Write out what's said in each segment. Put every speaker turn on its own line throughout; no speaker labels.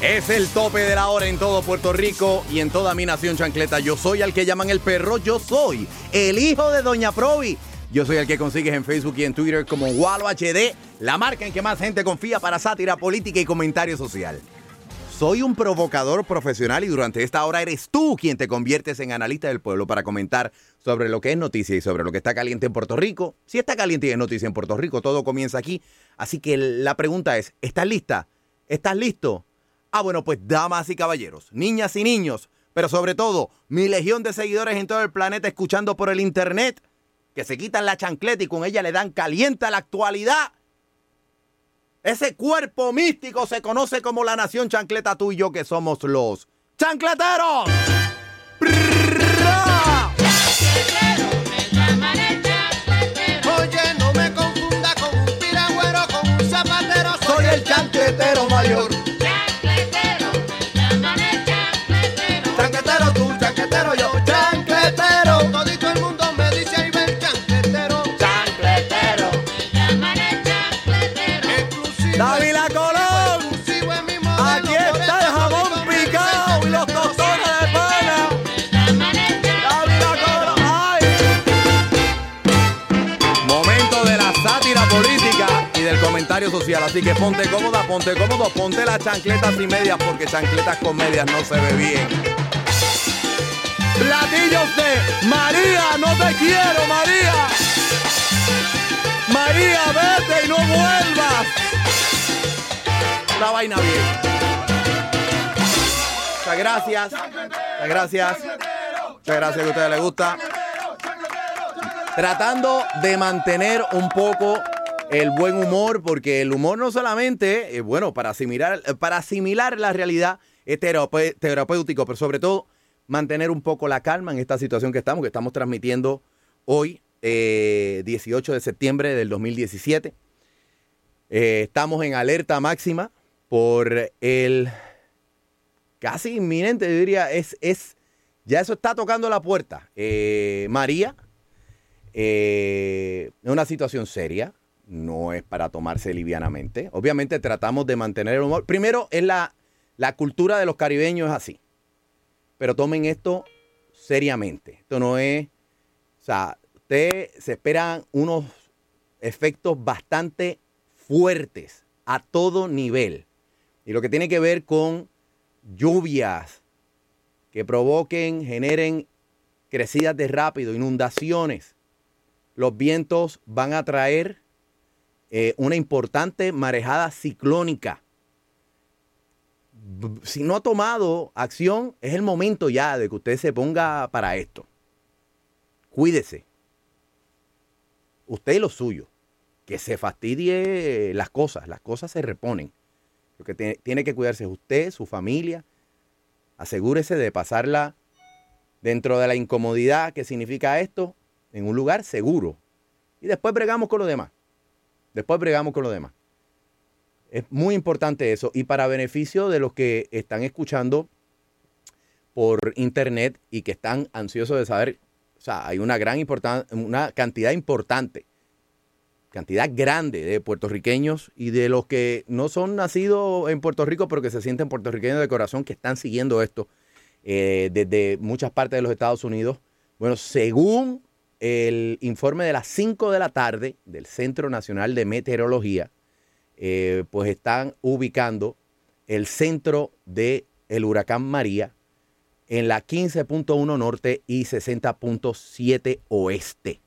Es el tope de la hora en todo Puerto Rico y en toda mi nación chancleta. Yo soy al que llaman el perro, yo soy el hijo de Doña Provi. Yo soy el que consigues en Facebook y en Twitter como Walo HD, la marca en que más gente confía para sátira política y comentario social. Soy un provocador profesional y durante esta hora eres tú quien te conviertes en analista del pueblo para comentar sobre lo que es noticia y sobre lo que está caliente en Puerto Rico. Si está caliente y es noticia en Puerto Rico, todo comienza aquí. Así que la pregunta es, ¿estás lista? ¿Estás listo? Ah, bueno, pues damas y caballeros, niñas y niños, pero sobre todo mi legión de seguidores en todo el planeta escuchando por el internet, que se quitan la chancleta y con ella le dan caliente a la actualidad. Ese cuerpo místico se conoce como la nación chancleta tú y yo que somos los chancleteros. Así que ponte cómoda, ponte cómodo, ponte las chancletas y medias porque chancletas con medias no se ve bien. Platillos de María, no te quiero, María. María, vete y no vuelvas. Una vaina bien. Muchas gracias. Muchas gracias. Muchas gracias que a ustedes les gusta. Tratando de mantener un poco el buen humor, porque el humor no solamente, eh, bueno, para asimilar, para asimilar la realidad es terapéutico, pero sobre todo mantener un poco la calma en esta situación que estamos, que estamos transmitiendo hoy, eh, 18 de septiembre del 2017. Eh, estamos en alerta máxima por el casi inminente, yo diría, es, es ya eso está tocando la puerta. Eh, María, eh, es una situación seria, no es para tomarse livianamente. Obviamente tratamos de mantener el humor. Primero, es la, la cultura de los caribeños es así. Pero tomen esto seriamente. Esto no es, o sea, usted se esperan unos efectos bastante fuertes a todo nivel. Y lo que tiene que ver con lluvias que provoquen, generen crecidas de rápido, inundaciones. Los vientos van a traer eh, una importante marejada ciclónica. Si no ha tomado acción, es el momento ya de que usted se ponga para esto. Cuídese. Usted y lo suyo. Que se fastidie las cosas. Las cosas se reponen. Lo que tiene, tiene que cuidarse es usted, su familia. Asegúrese de pasarla dentro de la incomodidad que significa esto en un lugar seguro. Y después bregamos con lo demás. Después bregamos con lo demás. Es muy importante eso. Y para beneficio de los que están escuchando por internet y que están ansiosos de saber, o sea, hay una gran importan- una cantidad importante, cantidad grande de puertorriqueños y de los que no son nacidos en Puerto Rico, pero que se sienten puertorriqueños de corazón, que están siguiendo esto eh, desde muchas partes de los Estados Unidos. Bueno, según el informe de las 5 de la tarde del Centro Nacional de Meteorología, eh, pues están ubicando el centro del el huracán María en la 15.1 norte y 60.7 oeste.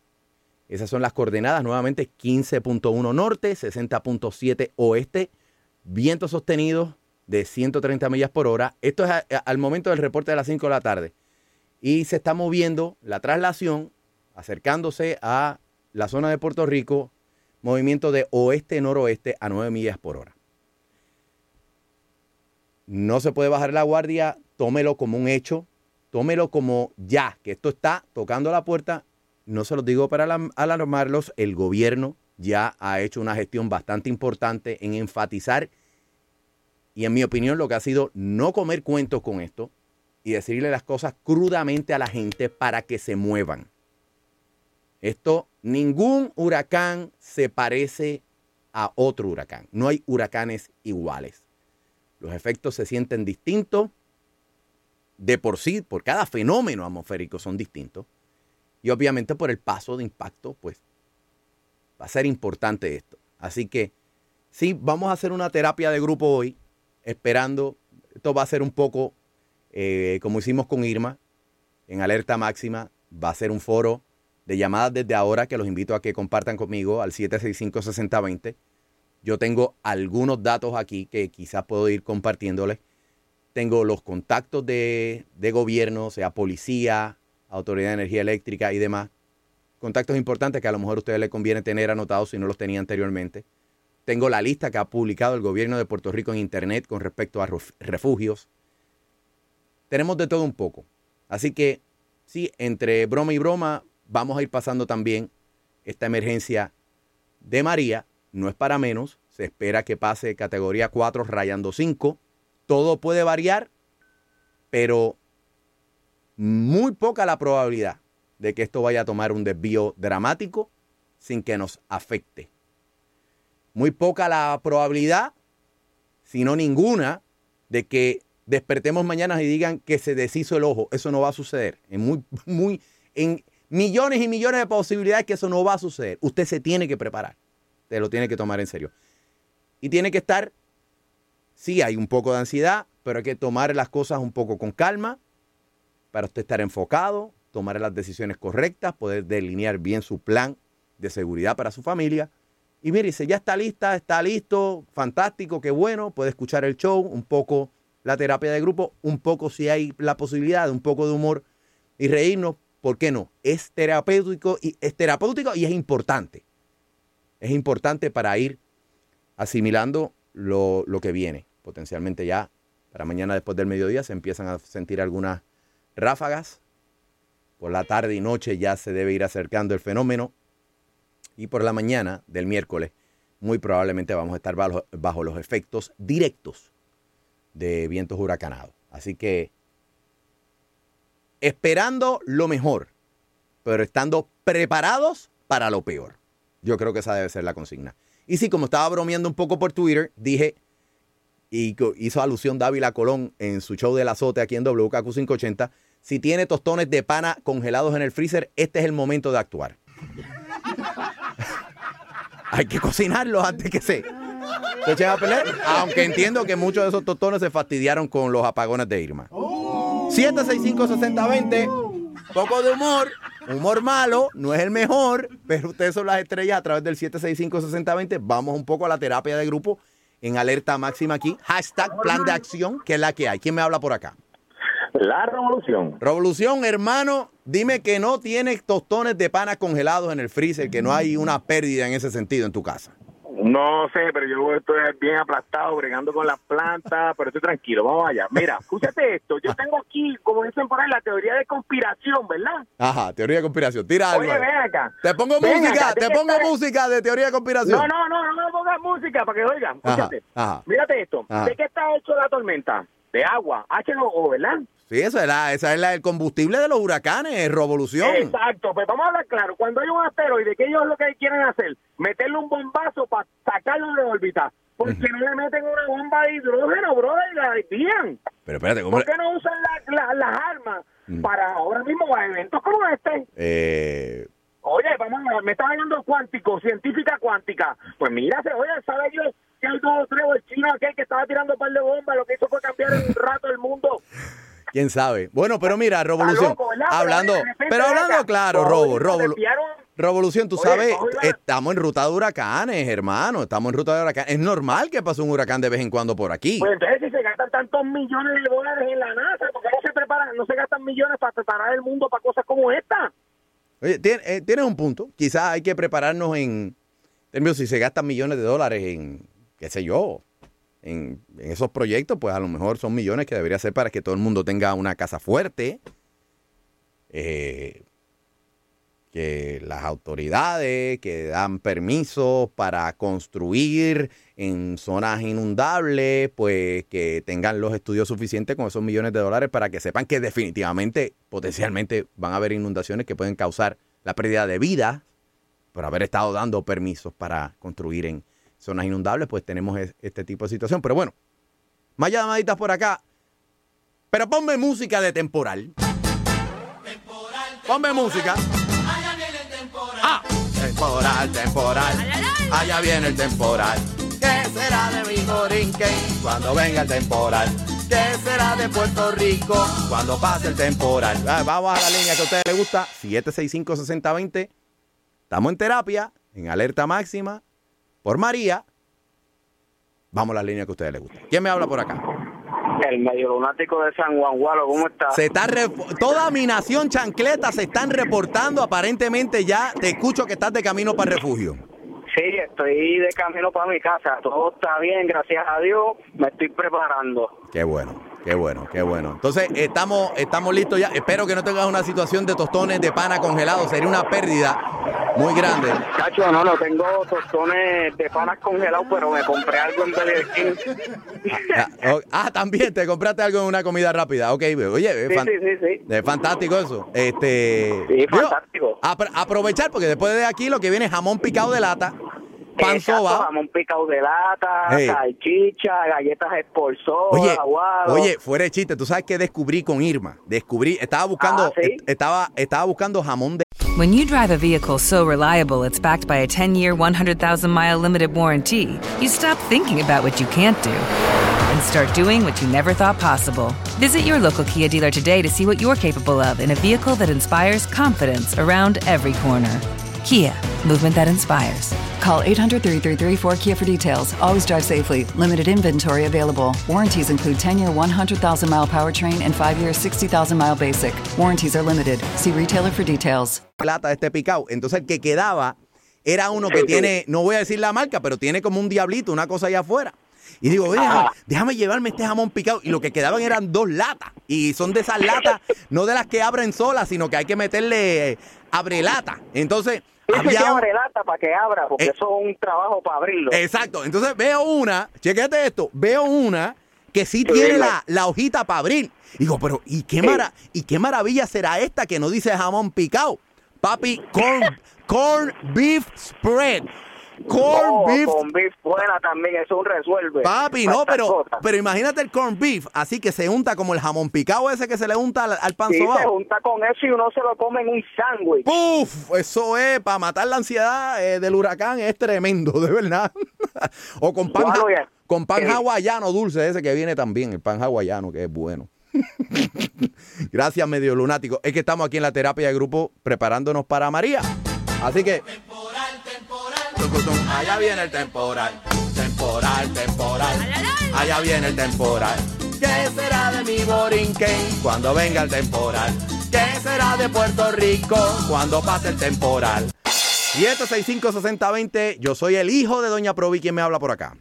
Esas son las coordenadas, nuevamente 15.1 norte, 60.7 oeste, vientos sostenidos de 130 millas por hora. Esto es al momento del reporte de las 5 de la tarde. Y se está moviendo la traslación, acercándose a la zona de Puerto Rico, movimiento de oeste-noroeste a 9 millas por hora. No se puede bajar la guardia, tómelo como un hecho, tómelo como ya, que esto está tocando la puerta. No se los digo para alarmarlos, el gobierno ya ha hecho una gestión bastante importante en enfatizar y en mi opinión lo que ha sido no comer cuentos con esto y decirle las cosas crudamente a la gente para que se muevan. Esto, ningún huracán se parece a otro huracán. No hay huracanes iguales. Los efectos se sienten distintos. De por sí, por cada fenómeno atmosférico son distintos. Y obviamente por el paso de impacto, pues va a ser importante esto. Así que sí, vamos a hacer una terapia de grupo hoy, esperando, esto va a ser un poco eh, como hicimos con Irma, en alerta máxima, va a ser un foro de llamadas desde ahora que los invito a que compartan conmigo al 765-6020. Yo tengo algunos datos aquí que quizás puedo ir compartiéndoles. Tengo los contactos de, de gobierno, sea policía, Autoridad de Energía Eléctrica y demás. Contactos importantes que a lo mejor a ustedes les conviene tener anotados si no los tenía anteriormente. Tengo la lista que ha publicado el gobierno de Puerto Rico en Internet con respecto a ref- refugios. Tenemos de todo un poco. Así que, sí, entre broma y broma, vamos a ir pasando también esta emergencia de María. No es para menos. Se espera que pase categoría 4 rayando 5. Todo puede variar, pero muy poca la probabilidad de que esto vaya a tomar un desvío dramático sin que nos afecte. Muy poca la probabilidad, si no ninguna, de que despertemos mañana y digan que se deshizo el ojo. Eso no va a suceder. En, muy, muy, millones y millones de posibilidades que eso no va a suceder. Usted se tiene que preparar. Usted lo tiene que tomar en serio. Y tiene que estar, sí, hay un poco de ansiedad, pero hay que tomar las cosas un poco con calma para usted estar enfocado, tomar las decisiones correctas, poder delinear bien su plan de seguridad para su familia. Y mire, si ya está lista, está listo, fantástico, qué bueno, puede escuchar el show, un poco la terapia de grupo, un poco si hay la posibilidad un poco de humor y reírnos, ¿por qué no? Es terapéutico y es y es importante. Es importante para ir asimilando lo, lo que viene. Potencialmente ya para mañana después del mediodía se empiezan a sentir algunas ráfagas. Por la tarde y noche ya se debe ir acercando el fenómeno. Y por la mañana del miércoles, muy probablemente vamos a estar bajo, bajo los efectos directos de vientos huracanados. Así que esperando lo mejor, pero estando preparados para lo peor. Yo creo que esa debe ser la consigna. Y sí, como estaba bromeando un poco por Twitter, dije, y hizo alusión Dávila Colón en su show del azote aquí en WKQ 580, si tiene tostones de pana congelados en el freezer, este es el momento de actuar. Hay que cocinarlos antes que se, se a pelear. Aunque entiendo que muchos de esos tostones se fastidiaron con los apagones de Irma. 765-6020. Poco de humor. Humor malo, no es el mejor, pero ustedes son las estrellas a través del 765-6020. Vamos un poco a la terapia de grupo en alerta máxima aquí. Hashtag plan de acción, que es la que hay. ¿Quién me habla por acá?
La revolución.
Revolución, hermano, dime que no tienes tostones de pana congelados en el freezer, que no hay una pérdida en ese sentido en tu casa.
No sé, pero yo estoy bien aplastado, bregando con las plantas, pero estoy tranquilo, vamos allá. Mira, escúchate esto, yo tengo aquí, como dicen por ahí, la teoría de conspiración, ¿verdad?
Ajá, teoría de conspiración. Tira algo.
Oye,
ahí.
ven acá.
Te pongo
Ven
música,
acá,
te
¿de qué
pongo música de teoría de conspiración.
No, no, no, no me pongas música para que oigan,
Ajá,
escúchate.
ajá.
Mírate esto,
Ajá.
¿de qué está hecho la tormenta? De agua, H2O, ¿verdad?
Sí, esa es, la, esa es la, el combustible de los huracanes, revolución.
Exacto, pues vamos a hablar claro. Cuando hay un asteroide, ¿qué ellos lo que quieren hacer? Meterle un bombazo para sacarlo de órbita. Porque no le meten una bomba de hidrógeno, brother, y la desvían.
Pero espérate, ¿cómo?
¿Por qué no usan la- la- las armas para ahora mismo para eventos como este?
Eh,
Oye, vamos a ver, me estás hablando cuántico, científica cuántica. Pues mírase, oye, ¿sabe Dios que hay dos o tres o el chino aquel que estaba tirando un par de bombas? Lo que hizo fue cambiar en un rato el mundo.
¿Quién sabe? Bueno, pero mira, revolución. hablando,
Pero
hablando claro, Robo, Robo. Revolución, tú sabes, estamos en ruta de huracanes, hermano. Estamos en ruta de huracanes. Es normal que pase un huracán de vez en cuando por aquí.
Pues entonces si se gastan tantos millones de dólares en la NASA, ¿por qué no se preparan, no se gastan millones para preparar el mundo para cosas como esta?
Oye, eh, tienes un punto. Quizás hay que prepararnos en Termino, si se gastan millones de dólares en, qué sé yo, en, esos proyectos, pues a lo mejor son millones que debería ser para que todo el mundo tenga una casa fuerte. Eh, que las autoridades que dan permisos para construir en zonas inundables, pues que tengan los estudios suficientes con esos millones de dólares para que sepan que definitivamente, potencialmente, van a haber inundaciones que pueden causar la pérdida de vida por haber estado dando permisos para construir en zonas inundables, pues tenemos es- este tipo de situación. Pero bueno, más llamaditas por acá. Pero ponme música de temporal. Ponme música. Ah, temporal, temporal. Allá viene el temporal. ¿Qué será de mi Borinquen cuando venga el temporal? ¿Qué será de Puerto Rico cuando pase el temporal? Ah, Vamos a la línea que a ustedes les gusta. 765-6020. Estamos en terapia, en alerta máxima, por María. Vamos a la línea que a ustedes les gusta. ¿Quién me habla por acá?
El medio lunático de San Juan Gualo, ¿cómo está?
Se está toda mi nación chancleta se están reportando. Aparentemente ya te escucho que estás de camino para el refugio.
Sí, estoy de camino para mi casa. Todo está bien, gracias a Dios. Me estoy preparando.
Qué bueno, qué bueno, qué bueno. Entonces, estamos, estamos listos ya. Espero que no tengas una situación de tostones de pana congelados. Sería una pérdida muy grande.
Cacho, no, no tengo tostones de panas congelados, pero me compré algo en Burger King.
Ah, ah, también te compraste algo en una comida rápida. Ok, oye,
Sí,
fan-
sí, sí,
es fantástico eso. Este, digo,
fantástico.
apro- aprovechar porque después de aquí lo que viene es jamón picado de lata, pan
Exacto,
sobao.
jamón picado de lata,
Hey.
salchicha, galletas Sporzola,
Oye,
aguado.
oye, fuera de chiste, tú sabes que descubrí con Irma. Descubrí, estaba buscando,
Ah, ¿sí?
est- estaba, estaba buscando jamón de
When you drive a vehicle so reliable it's backed by a 10 year, 100,000 mile limited warranty, you stop thinking about what you can't do and start doing what you never thought possible. Visit your local Kia dealer today to see what you're capable of in a vehicle that inspires confidence around every corner. Kia, movement that inspires.
Call 800 333 4KIA for details. Always drive safely. Limited inventory available. Warranties include 10 year 100,000 mile powertrain and 5 year 60,000 mile basic. Warranties are limited. See retailer for details.
lata de este picado. Entonces el que quedaba era uno que tiene, no voy a decir la marca, pero tiene como un diablito, una cosa allá afuera. Y digo, "Oye, déjame, déjame llevarme este jamón picado. Y lo que quedaban eran dos latas. Y son de esas latas, no de las que abren solas, sino que hay que meterle eh, abrelata. Entonces,
Que
había un-
abre lata para que abra, porque
Eh.
eso es un trabajo para abrirlo.
Exacto. Entonces veo una, chequete esto, veo una que sí tiene la hojita para abrir. Digo, pero ¿y qué, mara ¿y qué maravilla será esta que no dice jamón picado? Papi, corn, corn beef spread. Corn
Oh,
beef.
con beef buena también, eso un resuelve.
Papi, no, pero,
cosas.
pero imagínate el corn beef, así que se unta como el jamón picado ese que se le unta al, al pan
Sí, se junta con eso y uno se lo come en un sándwich.
¡Puf! Eso es, para matar la ansiedad eh, del huracán es tremendo, de verdad. o con pan,
Bueno,
ja-
ya.
con pan
Eh.
hawaiano dulce, ese que viene también, el pan hawaiano, que es bueno. Gracias, medio lunático. Es que estamos aquí en la terapia de grupo preparándonos para María. Así que. Tucutum, Allá viene el temporal. Temporal, temporal. Allá viene el temporal. ¿Qué será de mi Borinquen cuando venga el temporal? ¿Qué será de Puerto Rico cuando pase el temporal? 765-6020, yo soy el hijo de Doña Provi, ¿quién me habla por acá?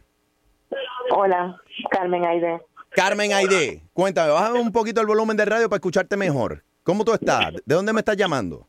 Hola, Carmen Aide.
Carmen Aide, cuéntame, bájame un poquito el volumen de radio para escucharte mejor. ¿Cómo tú estás? ¿De dónde me estás llamando?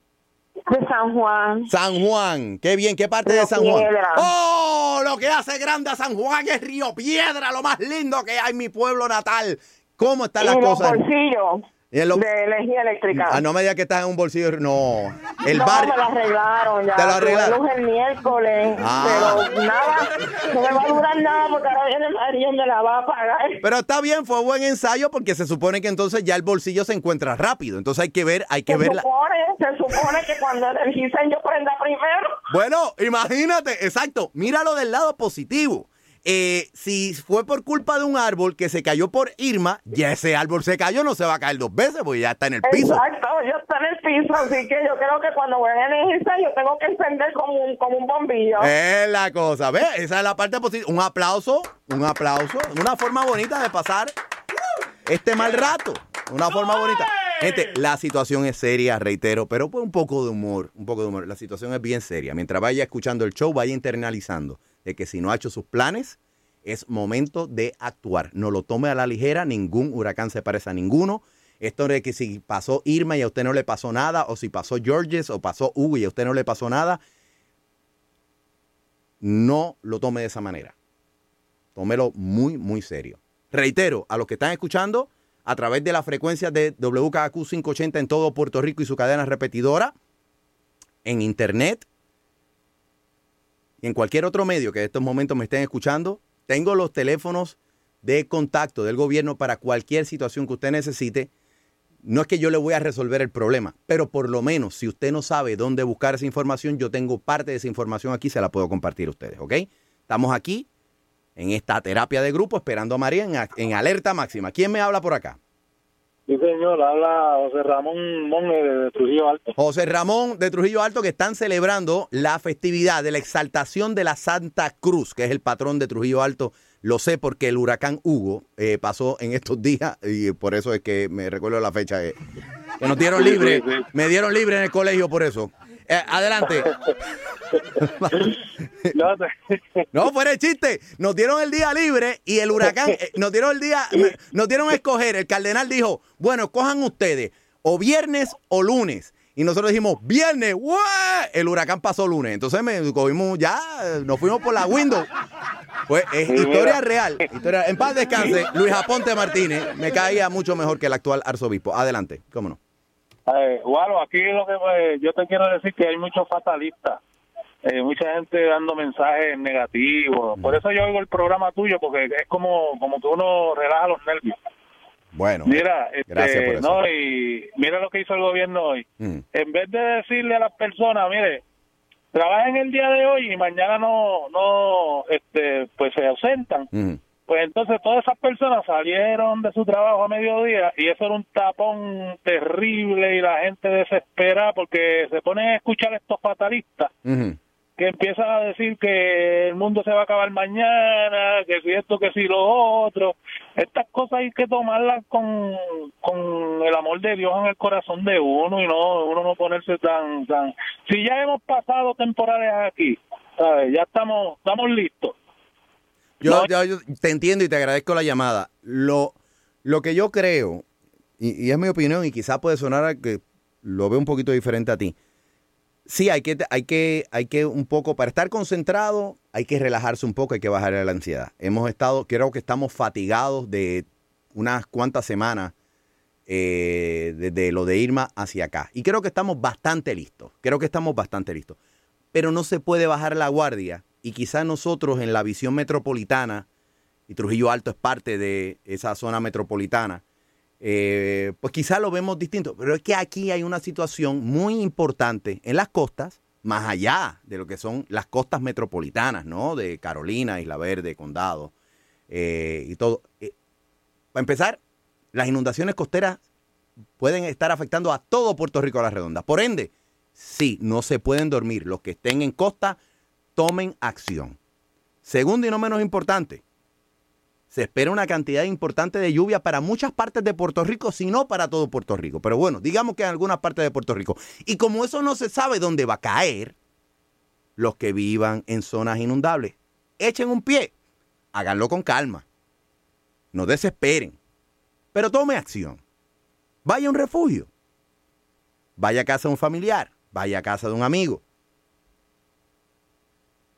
De San Juan.
San Juan, qué bien, ¿qué parte de San Juan?
Piedra.
¡Oh! Lo que hace grande a San Juan es Río Piedra, lo más lindo que hay en mi pueblo natal. ¿Cómo están
y
las
los
cosas?
bolsillos
Lo-
de energía eléctrica.
Ah, no me digas que estás en un bolsillo. No. El
no,
bar.
me la arreglaron ya.
¿Te lo arreglaron?
luz el miércoles,
Ah.
pero nada, no me va a durar nada porque ahora viene María y me la va a pagar.
Pero está bien, fue buen ensayo porque se supone que entonces ya el bolsillo se encuentra rápido. Entonces hay que ver, hay que
se
ver la...
supone, se supone que cuando energicen yo prenda primero.
Bueno, imagínate, exacto. Míralo del lado positivo. Eh, si fue por culpa de un árbol que se cayó por Irma, ya ese árbol se cayó, no se va a caer dos veces porque ya está en el piso.
Exacto, yo estoy en el piso, así que yo creo que cuando voy a energizar yo tengo que encender como un, como un bombillo.
Es la cosa, ¿ves? Esa es la parte positiva. Un aplauso, un aplauso. Una forma bonita de pasar este mal rato. Una forma bonita. Gente, la situación es seria, reitero, pero pues un poco de humor, un poco de humor. La situación es bien seria. Mientras vaya escuchando el show, vaya internalizando de que si no ha hecho sus planes, es momento de actuar. No lo tome a la ligera, ningún huracán se parece a ninguno. Esto de que si pasó Irma y a usted no le pasó nada, o si pasó Georges o pasó Hugo y a usted no le pasó nada, no lo tome de esa manera. Tómelo muy, muy serio. Reitero, a los que están escuchando, a través de la frecuencia de WKQ 580 en todo Puerto Rico y su cadena repetidora, en internet en cualquier otro medio que en estos momentos me estén escuchando, tengo los teléfonos de contacto del gobierno para cualquier situación que usted necesite. No es que yo le voy a resolver el problema, pero por lo menos si usted no sabe dónde buscar esa información, yo tengo parte de esa información aquí, se la puedo compartir a ustedes, ¿ok? Estamos aquí en esta terapia de grupo esperando a María en alerta máxima. ¿Quién me habla por acá?
Sí, señor, habla José Ramón Monge de Trujillo Alto.
José Ramón de Trujillo Alto que están celebrando la festividad de la exaltación de la Santa Cruz, que es el patrón de Trujillo Alto. Lo sé porque el huracán Hugo eh, pasó en estos días y por eso es que me recuerdo la fecha eh, que nos dieron libre, me dieron libre en el colegio por eso. Eh, adelante. no, fuera el chiste. Nos dieron el día libre y el huracán, eh, nos dieron el día, nos dieron a escoger. El cardenal dijo, bueno, cojan ustedes o viernes o lunes. Y nosotros dijimos, viernes, el huracán pasó lunes. Entonces me cogimos ya, nos fuimos por la window. Pues es historia real. Historia, en paz descanse, Luis Aponte Martínez me caía mucho mejor que el actual arzobispo. Adelante, cómo no.
Eh, Guaro, aquí lo que pues, yo te quiero decir que hay muchos fatalistas, eh, mucha gente dando mensajes negativos. Por eso yo oigo el programa tuyo, porque es como, como que uno relaja los nervios.
Bueno,
mira,
gracias
este,
por eso.
no, y mira lo que hizo el gobierno hoy.
Mm.
En vez de decirle a las personas, mire, trabajen el día de hoy y mañana no, no, este, pues se ausentan.
Mm.
Pues entonces todas esas personas salieron de su trabajo a mediodía y eso era un tapón terrible y la gente desespera porque se ponen a escuchar estos fatalistas que empiezan a decir que el mundo se va a acabar mañana, que si esto, que si lo otro. Estas cosas hay que tomarlas con, con el amor de Dios en el corazón de uno y no uno no ponerse tan tan. Si ya hemos pasado temporales aquí, ¿sabes? ya estamos estamos listos.
Yo,
No.
yo- yo te entiendo y te agradezco la llamada. Lo, lo que yo creo, y, y es mi opinión, y quizás puede sonar a que lo veo un poquito diferente a ti. Sí, hay que, hay que, hay que un poco, para estar concentrado, hay que relajarse un poco, hay que bajar la ansiedad. Hemos estado, creo que estamos fatigados de unas cuantas semanas eh, desde lo de Irma hacia acá. Y creo que estamos bastante listos. Creo que estamos bastante listos. Pero no se puede bajar la guardia. Y quizás nosotros en la visión metropolitana, y Trujillo Alto es parte de esa zona metropolitana, eh, pues quizás lo vemos distinto. Pero es que aquí hay una situación muy importante en las costas, más allá de lo que son las costas metropolitanas, ¿no? De Carolina, Isla Verde, Condado eh, y todo. Eh, para empezar, las inundaciones costeras pueden estar afectando a todo Puerto Rico a la redonda. Por ende, sí, no se pueden dormir. Los que estén en costa, tomen acción. Segundo y no menos importante, se espera una cantidad importante de lluvia para muchas partes de Puerto Rico, si no para todo Puerto Rico. Pero bueno, digamos que en algunas partes de Puerto Rico. Y como eso no se sabe dónde va a caer, los que vivan en zonas inundables, echen un pie, háganlo con calma, no desesperen, pero tome acción. Vaya a un refugio, vaya a casa de un familiar, vaya a casa de un amigo.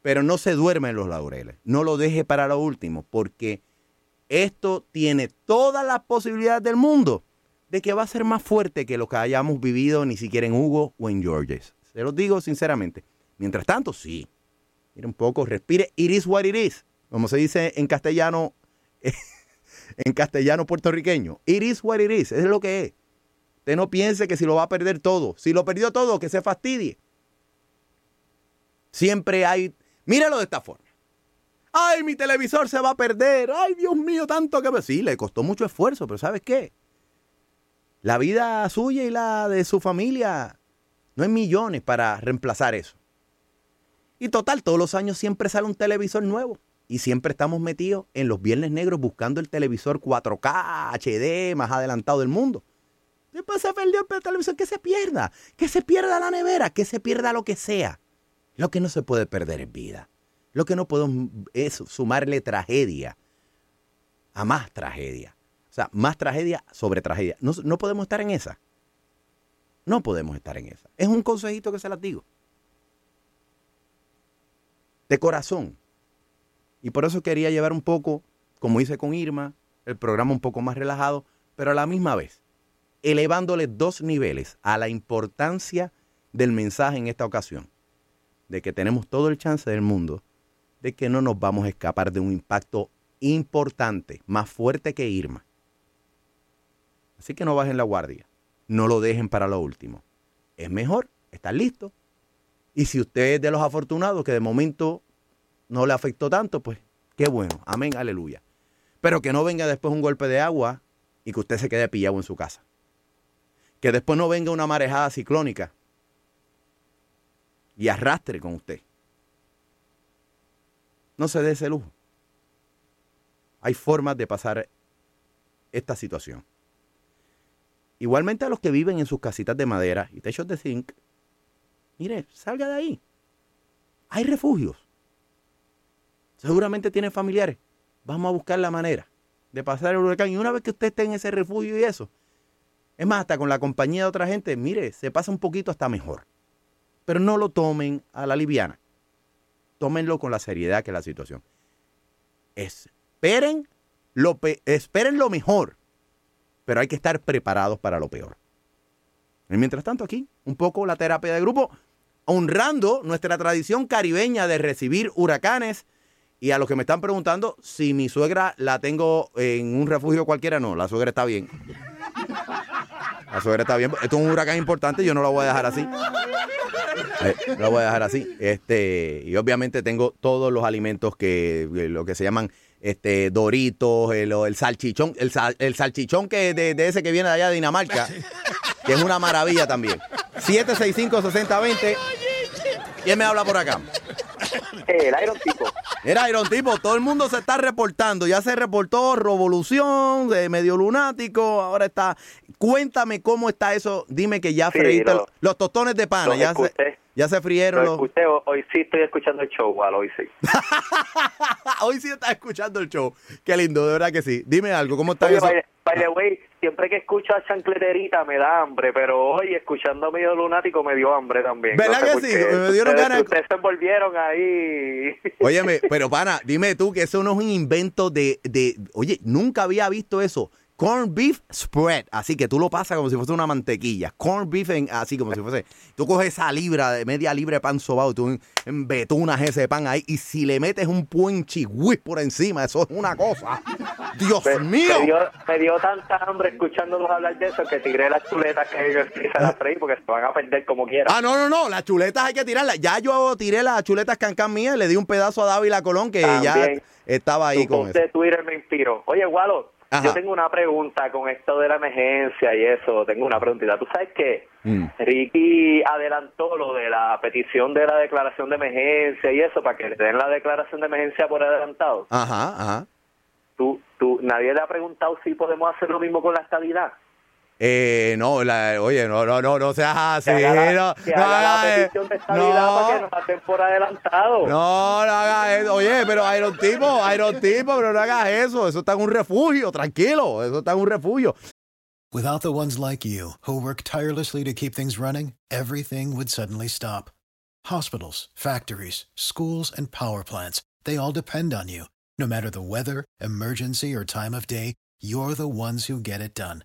Pero no se duerme en los laureles, no lo deje para lo último, porque esto tiene todas las posibilidades del mundo de que va a ser más fuerte que lo que hayamos vivido ni siquiera en Hugo o en Georges. Se los digo sinceramente. Mientras tanto, sí. Mire un poco, respire. It is what it is. Como se dice en castellano, en castellano puertorriqueño. It is what it is. Es lo que es. Usted no piense que si lo va a perder todo. Si lo perdió todo, que se fastidie. Siempre hay. Míralo de esta forma. Ay, mi televisor se va a perder. Ay, Dios mío, tanto que... Sí, le costó mucho esfuerzo, pero ¿sabes qué? La vida suya y la de su familia no hay millones para reemplazar eso. Y total, todos los años siempre sale un televisor nuevo. Y siempre estamos metidos en los viernes negros buscando el televisor 4K, HD, más adelantado del mundo. Después se perdió el televisor, que se pierda. Que se pierda la nevera, que se pierda lo que sea. Lo que no se puede perder es vida. Lo que no podemos es sumarle tragedia a más tragedia. O sea, más tragedia sobre tragedia. No, no podemos estar en esa. No podemos estar en esa. Es un consejito que se las digo. De corazón. Y por eso quería llevar un poco, como hice con Irma, el programa un poco más relajado, pero a la misma vez, elevándole dos niveles a la importancia del mensaje en esta ocasión. De que tenemos todo el chance del mundo de que no nos vamos a escapar de un impacto importante, más fuerte que Irma. Así que no bajen la guardia. No lo dejen para lo último. Es mejor estar listo. Y si usted es de los afortunados que de momento no le afectó tanto, pues qué bueno. Amén, aleluya. Pero que no venga después un golpe de agua y que usted se quede pillado en su casa. Que después no venga una marejada ciclónica y arrastre con usted. No se dé ese lujo. Hay formas de pasar esta situación. Igualmente a los que viven en sus casitas de madera y techos de zinc, mire, salga de ahí. Hay refugios. Seguramente tiene familiares. Vamos a buscar la manera de pasar el huracán. Y una vez que usted esté en ese refugio y eso, es más, hasta con la compañía de otra gente, mire, se pasa un poquito hasta mejor. Pero no lo tomen a la liviana. Tómenlo con la seriedad que es la situación. Esperen lo, esperen lo mejor pero hay que estar preparados para lo peor. Y mientras tanto aquí, un poco la terapia de grupo, honrando nuestra tradición caribeña de recibir huracanes. Y a los que me están preguntando si mi suegra la tengo en un refugio cualquiera, no, la suegra está bien. La suegra está bien. Esto es un huracán importante, yo no lo voy a dejar así. Eh, lo voy a dejar así. Este, y obviamente tengo todos los alimentos que lo que se llaman este Doritos, el, el salchichón, el, el salchichón que de, de, ese que viene de allá de Dinamarca, que es una maravilla también. 765-6020. ¿Quién me habla por acá?
El Iron Tipo.
Era Iron Tipo, todo el mundo se está reportando. Ya se reportó Revolución, de Medio Lunático, ahora está. Cuéntame cómo está eso. Dime que ya sí, los, los, tostones de pana. Ya se, ya se frieron.
Lo escuché, hoy sí estoy escuchando el show, Wal, hoy sí.
hoy sí estás escuchando el show. Qué lindo, de verdad que sí. Dime algo, ¿cómo está eso?
By, the way, siempre que escucho a Chancleterita me da hambre, pero hoy escuchando a Medio Lunático me dio hambre también.
¿Verdad
no
que sí? Me dieron ganas.
Ustedes se envolvieron ahí.
Óyeme, pero pana, dime tú que eso no es un invento de, de... Oye, nunca había visto eso corn beef spread. Así que tú lo pasas como si fuese una mantequilla. Corn beef, en, así como si fuese. Tú coges esa libra, de media libra de pan sobao, tú embetunas ese pan ahí. Y si le metes un buen por encima, eso es una cosa. ¡Dios
me,
mío!
Me dio, me dio, tanta hambre escuchándolos hablar de eso que tiré las chuletas que yo se las freí porque se van a perder como quieran.
Ah, no, no, no. Las chuletas hay que tirarlas. Ya yo tiré las chuletas cancán mías y le di un pedazo a Dávila Colón que
También.
ya estaba ahí
tu
con eso.
de Twitter me inspiró. Oye, Walo,
Ajá.
yo tengo una pregunta con esto de la emergencia y eso. Tengo una preguntita. ¿Tú sabes que
Mm.
Ricky adelantó lo de la petición de la declaración de emergencia y eso para que le den la declaración de emergencia por adelantado?
Ajá, ajá.
¿Tú, tú, nadie le ha preguntado si podemos hacer lo mismo con la estabilidad?
Eh, no, la, oye, no, no, no, no seas así.
Que haga la,
no,
que
no
haga la
hagas,
petición de estabilidad
no.
para que nos hacen por adelantado.
No, no hagas eso. Oye, pero Iron Tipo, Iron Tipo, pero no hagas eso. Eso está en un refugio, tranquilo. Eso está en un refugio.
Without the ones like you, who work tirelessly to keep things running, everything would suddenly stop. Hospitals, factories, schools, and power plants, they all depend on you. No matter the weather, emergency, or time of day, you're the ones who get it done.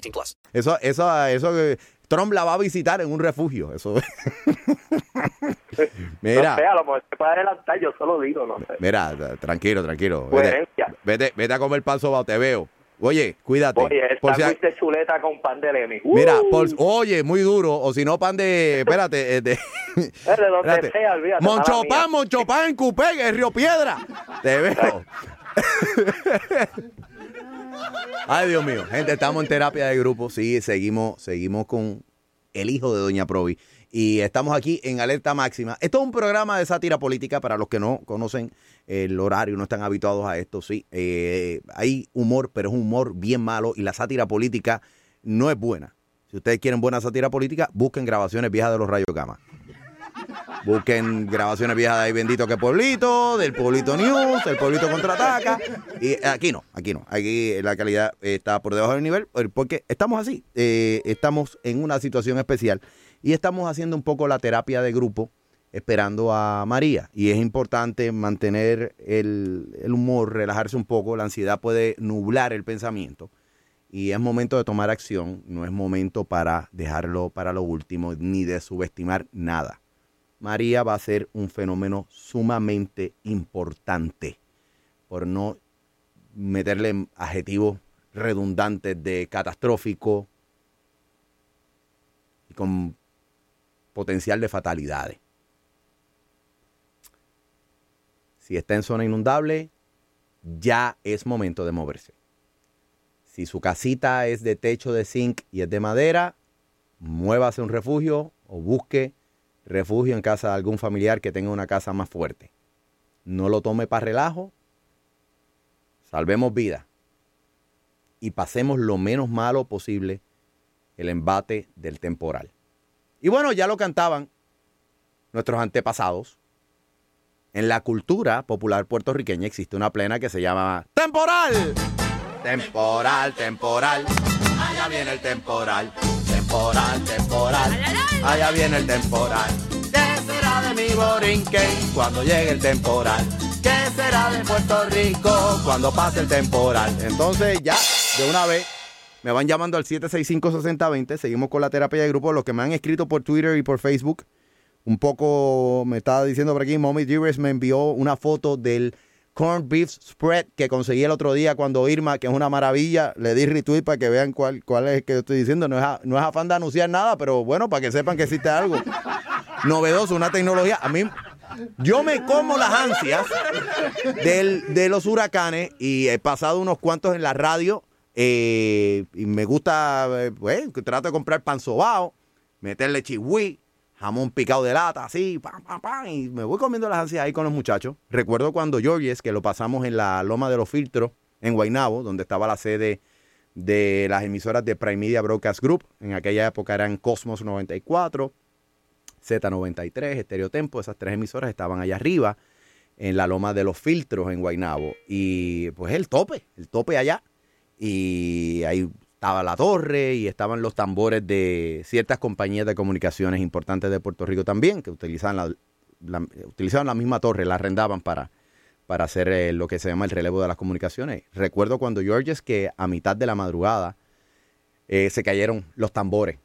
18 plus.
Eso, eso, eso que Trump la va a visitar en un refugio. Eso. Mira.
No sé, a lo mejor se puede adelantar, yo solo digo, no sé.
Mira, tranquilo, tranquilo. Vete,
Coherencia.
vete, vete a comer pan sobao, te veo. Oye, cuídate.
Oye, el
Por si
de chuleta con pan de Lemi.
Mira,
Uh,
por- oye, muy duro. O si no, pan de. Espérate. eh, de,
es de donde
espérate.
sea, olvídate.
Monchopán, Monchopán en Cupé, en Río Piedra. Te veo. Ay, Dios mío. Gente, estamos en terapia de grupo. Sí, seguimos, seguimos con el hijo de Doña Provi. Y estamos aquí en Alerta Máxima. Esto es un programa de sátira política para los que no conocen el horario, no están habituados a esto. Sí, Eh, hay humor, pero es un humor bien malo y la sátira política no es buena. Si ustedes quieren buena sátira política, busquen grabaciones viejas de los Rayos Gama. Busquen grabaciones viejas de ahí bendito que Pueblito, del Pueblito News, del Pueblito Contraataca. Y aquí no, aquí no. Aquí la calidad está por debajo del nivel eh, porque estamos así. eh, estamos en una situación especial y estamos haciendo un poco la terapia de grupo esperando a María. Y es importante mantener el humor, relajarse un poco. La ansiedad puede nublar el pensamiento. Y es momento de tomar acción, no es momento para dejarlo para lo último, ni de subestimar nada. María va a ser un fenómeno sumamente importante, por no meterle adjetivos redundantes de catastrófico y con potencial de fatalidades. Si está en zona inundable, ya es momento de moverse. Si su casita es de techo de zinc y es de madera, muévase a un refugio o busque refugio en casa de algún familiar que tenga una casa más fuerte. No lo tome para relajo. Salvemos vida. Y pasemos lo menos malo posible el embate del temporal. Y bueno, ya lo cantaban nuestros antepasados. En la cultura popular puertorriqueña existe una plena que se llama temporal. Temporal, temporal. Allá viene el temporal. Temporal, temporal. Allá viene el temporal. ¿Qué será de mi borinquen cuando llegue el temporal? ¿Qué será de Puerto Rico cuando pase el temporal? Entonces ya, de una vez, me van llamando al 765-6020. Seguimos con la terapia de grupo. Los que me han escrito por Twitter y por Facebook. Un poco me estaba diciendo por aquí, Mommy Dearest me envió una foto del corned beef spread que conseguí el otro día cuando Irma, que es una maravilla, le di retweet para que vean cuál, cuál es el que estoy diciendo. No es, no es afán de anunciar nada, pero bueno, para que sepan que existe algo novedoso, una tecnología. A mí, yo me como las ansias del- de los huracanes y he pasado unos cuantos en la radio eh, y me gusta, eh, pues, trato de comprar pan sobao, meterle chihui, jamón picado de lata, así, pam, pam, pam, y me voy comiendo las ansias ahí con los muchachos. Recuerdo cuando Georges, que lo pasamos en la Loma de los Filtros, en Guaynabo, donde estaba la sede de las emisoras de Prime Media Broadcast Group. En aquella época eran Cosmos 94, Z93, Estéreo Tempo, esas tres emisoras estaban allá arriba, en la Loma de los Filtros, en Guaynabo. Y pues el tope, el tope allá. Y ahí estaba la torre y estaban los tambores de ciertas compañías de comunicaciones importantes de Puerto Rico también, que utilizaban la, utilizaban la misma torre, la arrendaban para, para hacer eh, lo que se llama el relevo de las comunicaciones. Recuerdo cuando Georges que a mitad de la madrugada eh, se cayeron los tambores.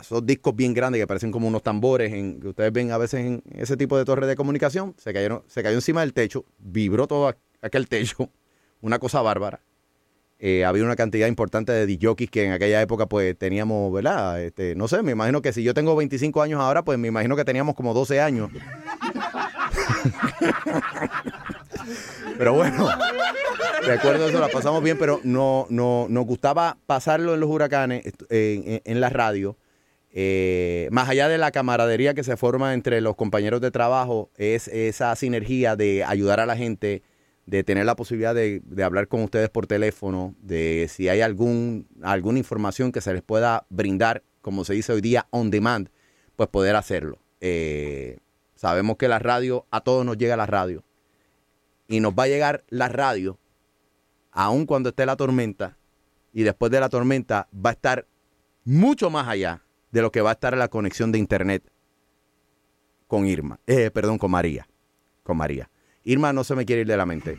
Esos discos bien grandes que parecen como unos tambores en, que ustedes ven a veces en ese tipo de torres de comunicación, se cayeron, se cayó encima del techo, vibró todo aqu- aquel techo, una cosa bárbara. Eh, había una cantidad importante de DJs que en aquella época pues teníamos, ¿verdad? Este, no sé, me imagino que si yo tengo 25 años ahora, pues me imagino que teníamos como 12 años. Pero bueno, recuerdo eso, la pasamos bien, pero no, no, nos gustaba pasarlo en los huracanes, en- en la radio. Eh, más allá de la camaradería que se forma entre los compañeros de trabajo, es esa sinergia de ayudar a la gente, de tener la posibilidad de, de hablar con ustedes por teléfono, de si hay algún, alguna información que se les pueda brindar, como se dice hoy día, on demand, pues poder hacerlo. Eh, sabemos que la radio, a todos nos llega la radio y nos va a llegar la radio aun cuando esté la tormenta, y después de la tormenta va a estar mucho más allá de lo que va a estar la conexión de internet con Irma, eh, perdón, con María, con María. Irma no se me quiere ir de la mente.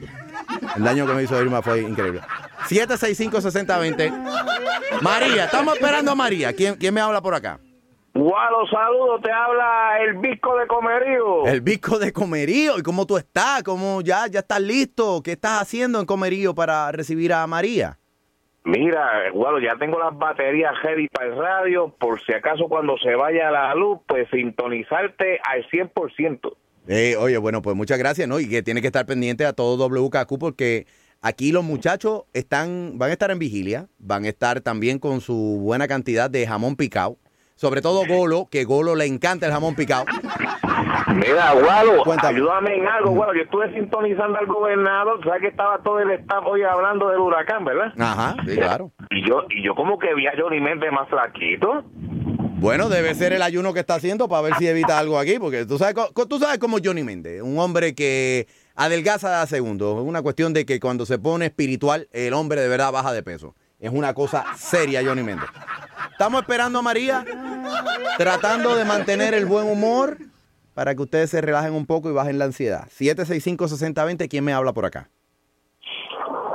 El daño que me hizo Irma fue increíble. 765-6020. María, estamos esperando a María. ¿Quién, quién me habla por acá?
Gualo, saludos, te habla el Visco de Comerío.
El Visco de Comerío. ¿Y cómo tú estás? ¿Cómo ya, ya estás listo? ¿Qué estás haciendo en Comerío para recibir a María?
Mira, Gualo, ya tengo las baterías heavy para el radio, por si acaso cuando se vaya la luz, pues sintonizarte al 100%.
Eh, oye, bueno, pues muchas gracias, ¿no? Y que tiene que estar pendiente a todo WKQ porque aquí los muchachos están, van a estar en vigilia, van a estar también con su buena cantidad de jamón picado. Sobre todo Golo, que Golo le encanta el jamón picado.
Mira,
Cuéntame.
ayúdame en algo, Gualo. Yo estuve sintonizando al gobernador, sabes que estaba todo el staff hoy hablando del huracán, ¿verdad?
Ajá, sí, claro.
Y yo, y yo como que vi a Johnny Méndez más flaquito.
Bueno, debe ser el ayuno que está haciendo para ver si evita algo aquí, porque tú sabes, tú sabes cómo Johnny Méndez, un hombre que adelgaza a segundo. Es una cuestión de que cuando se pone espiritual, el hombre de verdad baja de peso. Es una cosa seria, Johnny Méndez. Estamos esperando a María, tratando de mantener el buen humor para que ustedes se relajen un poco y bajen la ansiedad. 765-6020, ¿quién me habla por acá?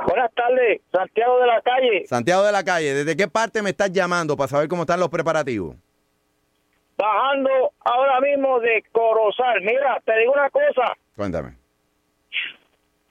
Buenas tardes, Santiago de la calle.
Santiago de la calle, ¿desde qué parte me estás llamando para saber cómo están los preparativos?
Bajando ahora mismo de Corozal. Mira, te digo una cosa.
Cuéntame.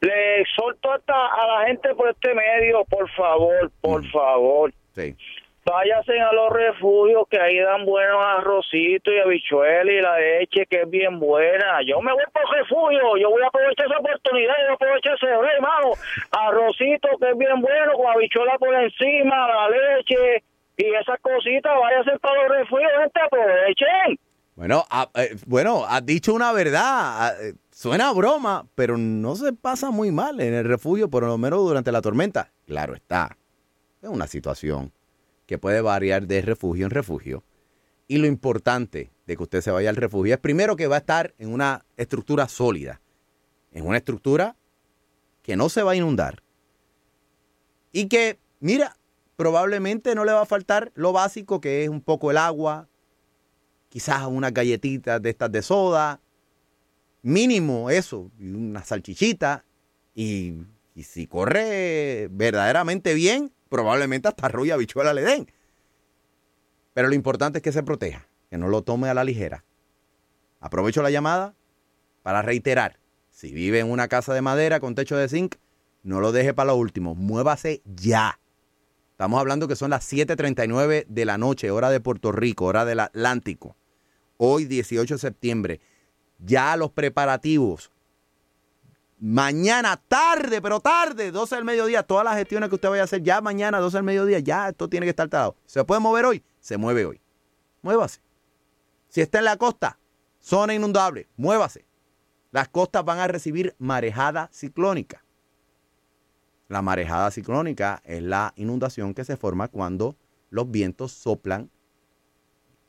Le exhorto hasta a la gente por este medio, por favor, por favor.
Sí.
Váyanse a los refugios que ahí dan buenos arrocitos y habichuelas y la leche que es bien buena. Yo me voy por refugio, yo voy a aprovechar esa oportunidad, yo voy a aprovechar ese hermano. Arrocito que es bien bueno, con habichuela por encima, la leche y esas cositas, váyanse para los refugios, gente, aprovechen.
Bueno, ah, eh, bueno, has dicho una verdad. ah, eh, suena a broma, pero no se pasa muy mal en el refugio, por lo menos durante la tormenta. Claro está. Es una situación que puede variar de refugio en refugio. Y lo importante de que usted se vaya al refugio es primero que va a estar en una estructura sólida, en una estructura que no se va a inundar. Y que, mira, probablemente no le va a faltar lo básico que es un poco el agua, quizás unas galletitas de estas de soda, mínimo eso, y una salchichita, y, si corre verdaderamente bien, probablemente hasta arroz y habichuela le den. Pero lo importante es que se proteja, que no lo tome a la ligera. Aprovecho la llamada para reiterar, si vive en una casa de madera con techo de zinc, no lo deje para lo último, muévase ya. Estamos hablando que son las 7:39 de la noche, hora de Puerto Rico, hora del Atlántico. Hoy, 18 de septiembre. Ya los preparativos. Mañana tarde, pero tarde, 12 del mediodía. Todas las gestiones que usted vaya a hacer ya mañana, 12 del mediodía, ya esto tiene que estar talado. ¿Se puede mover hoy? Se mueve hoy. Muévase. Si está en la costa, zona inundable, muévase. Las costas van a recibir marejada ciclónica. La marejada ciclónica es la inundación que se forma cuando los vientos soplan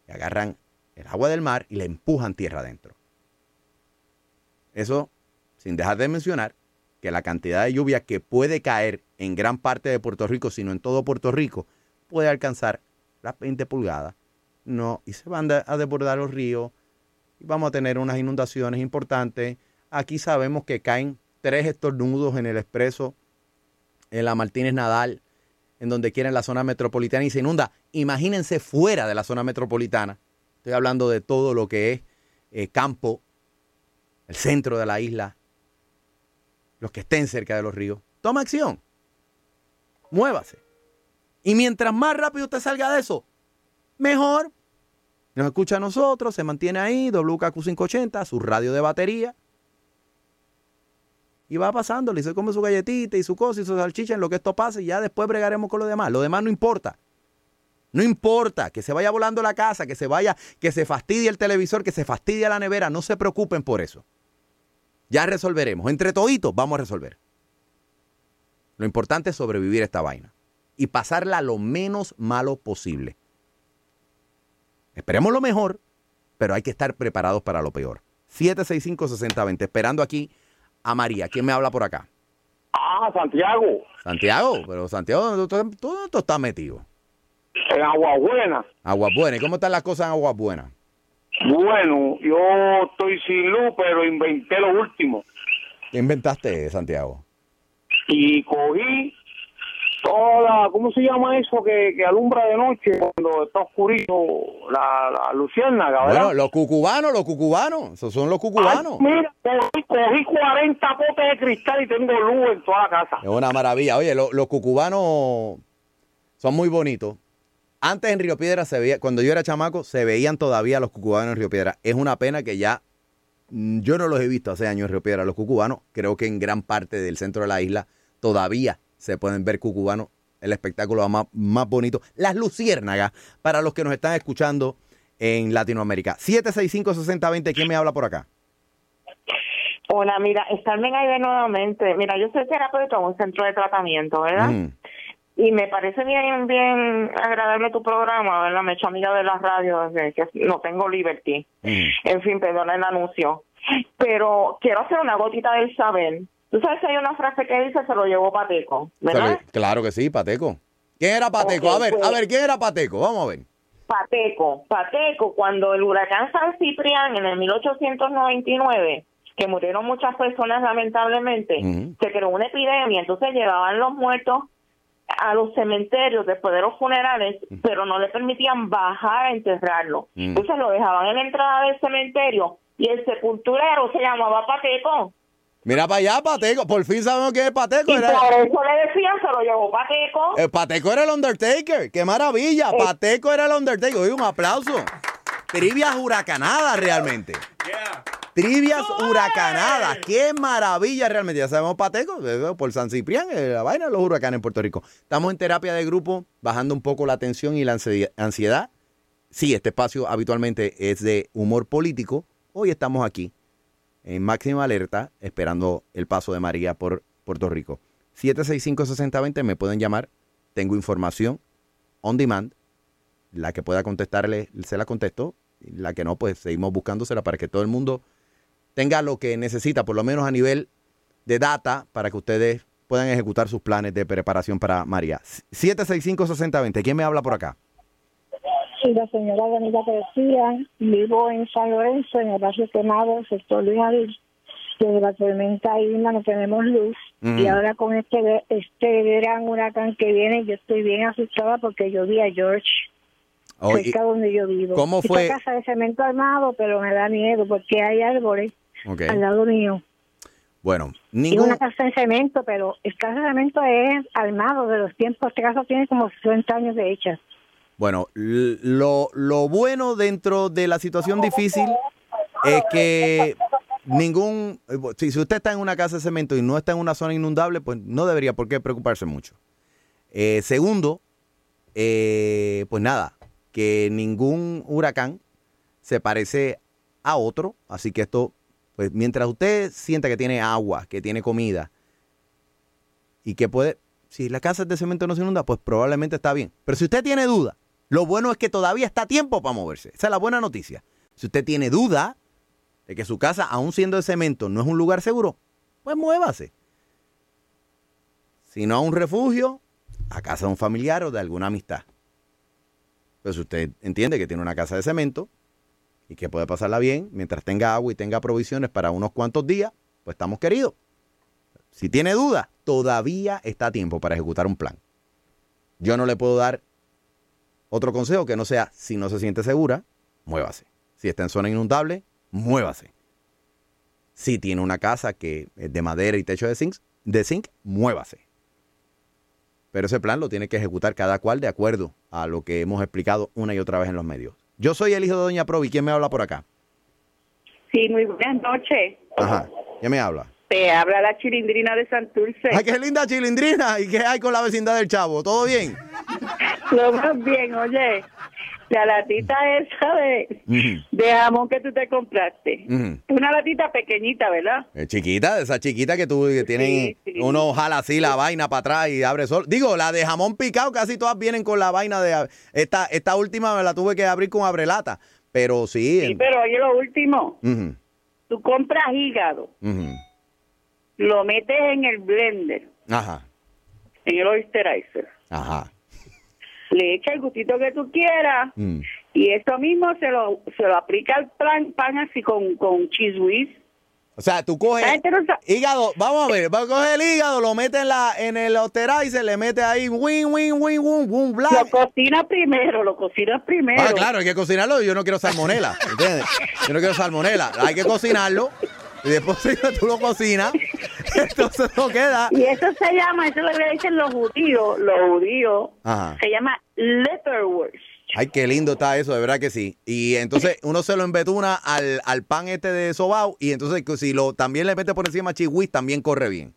y agarran el agua del mar y la empujan tierra adentro. Eso sin dejar de mencionar que la cantidad de lluvia que puede caer en gran parte de Puerto Rico, sino en todo Puerto Rico, puede alcanzar las 20 pulgadas. No, y se van a desbordar los ríos y vamos a tener unas inundaciones importantes. Aquí sabemos que caen tres estornudos en el expreso, en la Martínez Nadal, en donde quiera en la zona metropolitana y se inunda. Imagínense fuera de la zona metropolitana. Estoy hablando de todo lo que es eh, campo, el centro de la isla, los que estén cerca de los ríos. Toma acción. Muévase. Y mientras más rápido usted salga de eso, mejor. Nos escucha a nosotros, se mantiene ahí, WKQ580, su radio de batería. Y va pasándole, y se come su galletita y su cosa y su salchicha en lo que esto pase y ya después bregaremos con lo demás. Lo demás no importa. No importa que se vaya volando la casa, que se vaya, que se fastidie el televisor, que se fastidie la nevera. No se preocupen por eso. Ya resolveremos. Entre toditos vamos a resolver. Lo importante es sobrevivir a esta vaina y pasarla lo menos malo posible. Esperemos lo mejor, pero hay que estar preparados para lo peor. 765-6020. Esperando aquí a María. ¿Quién me habla por acá?
Ah,
Santiago,
Santiago, pero Santiago, ¿dónde tú, tú- tú estás metido?
en Agua Buena.
Agua Buena. ¿Y cómo están las cosas en Agua Buena?
Bueno, yo estoy sin luz, pero inventé lo último.
¿Qué inventaste, Santiago?
Y cogí toda, ¿cómo se llama eso que, que alumbra de noche cuando está oscurito? La, la luciérnaga, ¿verdad?
Bueno, los cucubanos, los cucubanos. Esos son los cucubanos.
Ay, mira, cogí, cogí 40 potes de cristal y tengo luz en toda la casa.
Es una maravilla. Oye, lo- los cucubanos son muy bonitos. Antes en Río Piedra se veía, cuando yo era chamaco, se veían todavía los cucubanos en Río Piedra. Es una pena que ya mm, yo no los he visto hace años en Río Piedra. Los cucubanos, creo que en gran parte del centro de la isla todavía se pueden ver cucubanos. El espectáculo más, más bonito. Las luciérnagas, para los que nos están escuchando en Latinoamérica. 765-6020, ¿quién me habla por acá?
Hola, mira, Carmen Aide nuevamente. Mira, yo soy terapeuta en un centro de tratamiento, ¿verdad?
Mm.
Y me parece bien bien agradable tu programa, ¿verdad? Me he hecho amiga de la radio desde que no tengo Liberty. En fin, perdona el anuncio. Pero quiero hacer una gotita del saber. Tú sabes que hay una frase que dice se lo llevó Pateco, ¿verdad?
lo- claro que sí, Pateco. ¿Quién era Pateco? A ver,
pues-
a ver, ¿quién era Pateco? Vamos a ver.
Pateco, Pateco, cuando el huracán San Ciprián en el 1899, que murieron muchas personas lamentablemente, se creó una epidemia, entonces llevaban los muertos a los cementerios después de los funerales, pero no le permitían bajar a enterrarlo. Entonces lo dejaban en la entrada del cementerio y el sepulturero se llamaba Pateco.
Mira para allá, Pateco. Por fin sabemos quién es Pateco.
Y
Era-
por eso le decían, se lo llevó Pateco.
el Pateco era el Undertaker. ¡Qué maravilla! Pateco era el Undertaker. Oye, un aplauso. Trivias huracanadas realmente. Trivias huracanadas. ¡Qué maravilla realmente! Ya sabemos Pateco, eh, por San Ciprián, eh, la vaina de los huracanes en Puerto Rico. Estamos en terapia de grupo, bajando un poco la tensión y la ansi- ansiedad. Sí, este espacio habitualmente es de humor político. Hoy estamos aquí en máxima alerta, esperando el paso de María por Puerto Rico. 765-6020 me pueden llamar. Tengo información on demand. La que pueda contestarle, se la contesto. La que no, pues seguimos buscándosela para que todo el mundo tenga lo que necesita, por lo menos a nivel de data, para que ustedes puedan ejecutar sus planes de preparación para María. 765-6020. ¿Quién me habla por acá?
Sí, la señora Danila García, vivo en San Lorenzo, en el barrio quemado, sector Luis Abril. Desde la tormenta Irma no tenemos luz
Mm.
y ahora con este este gran huracán que viene yo estoy bien asustada porque yo vi a George
Oh, y-
cerca donde yo vivo.
¿Cómo
Esta
fue?
casa de cemento armado, pero me da miedo porque hay árboles al lado mío.
Bueno, ningún...
una casa de cemento, pero el casa de cemento es armado de los tiempos. Este casa tiene como 60 años de hecha.
Bueno, lo, lo bueno dentro de la situación difícil es que ningún, si, si usted está en una casa de cemento y no está en una zona inundable, pues no debería por qué preocuparse mucho. Eh, segundo, eh, pues nada, que ningún huracán se parece a otro, así que esto, pues mientras usted sienta que tiene agua, que tiene comida y que puede, si la casa de cemento no se inunda, pues probablemente está bien. Pero si usted tiene duda, lo bueno es que todavía está tiempo para moverse. Esa es la buena noticia. Si usted tiene duda de que su casa, aún siendo de cemento, no es un lugar seguro, pues muévase. Si no a un refugio, a casa de un familiar o de alguna amistad. Si usted entiende que tiene una casa de cemento y que puede pasarla bien mientras tenga agua y tenga provisiones para unos cuantos días, pues estamos queridos. Si tiene duda, todavía está a tiempo para ejecutar un plan. Yo no le puedo dar otro consejo que no sea, si no se siente segura, muévase. Si está en zona inundable, muévase. Si tiene una casa que es de madera y techo de zinc, de zinc, muévase. Pero ese plan lo tiene que ejecutar cada cual de acuerdo a lo que hemos explicado una y otra vez en los medios. Yo soy el hijo de Doña Provi. ¿Quién me habla por acá?
Sí, muy buenas noches.
Ajá. ¿Quién me habla?
Te habla la chilindrina de Santurce.
¡Ay, qué linda chilindrina! ¿Y qué hay con la vecindad del Chavo? ¿Todo bien?
Lo más bien, oye. La latita esa de, de jamón que tú te compraste. Una latita pequeñita, ¿verdad?
Es chiquita, esa chiquita que tú que tienen, uno jala así la vaina para atrás y abre sol. Digo, la de jamón picado casi todas vienen con la vaina de esta esta última me la tuve que abrir con abrelata, pero sí.
Sí, pero oye, lo último.
Ujú,
Tú compras hígado. Lo metes en el blender,
Ajá,
en el Oysterizer.
ajá.
Le echa el gustito que tú quieras
Mm.
y esto mismo se lo se lo aplica al pan, pan así con, con cheese whiz.
O sea, tú coges
no
hígado, vamos a ver, va a coger el hígado, lo mete en la en el osterizer, le mete ahí win win win win win bla.
Lo cocina primero, lo cocina primero.
Ah, claro, hay que cocinarlo. Yo no quiero salmonela, ¿entiendes? Yo no quiero salmonela. Hay que cocinarlo y después si tú lo cocinas, entonces no queda.
Y eso se llama, eso es lo que dicen los judíos, los judíos,
Ajá.
se llama leatherwurst.
Ay, qué lindo está eso, de verdad que sí. Y entonces uno se lo embetuna al, al pan este de sobao y entonces si lo también le mete por encima chihuis, también corre bien.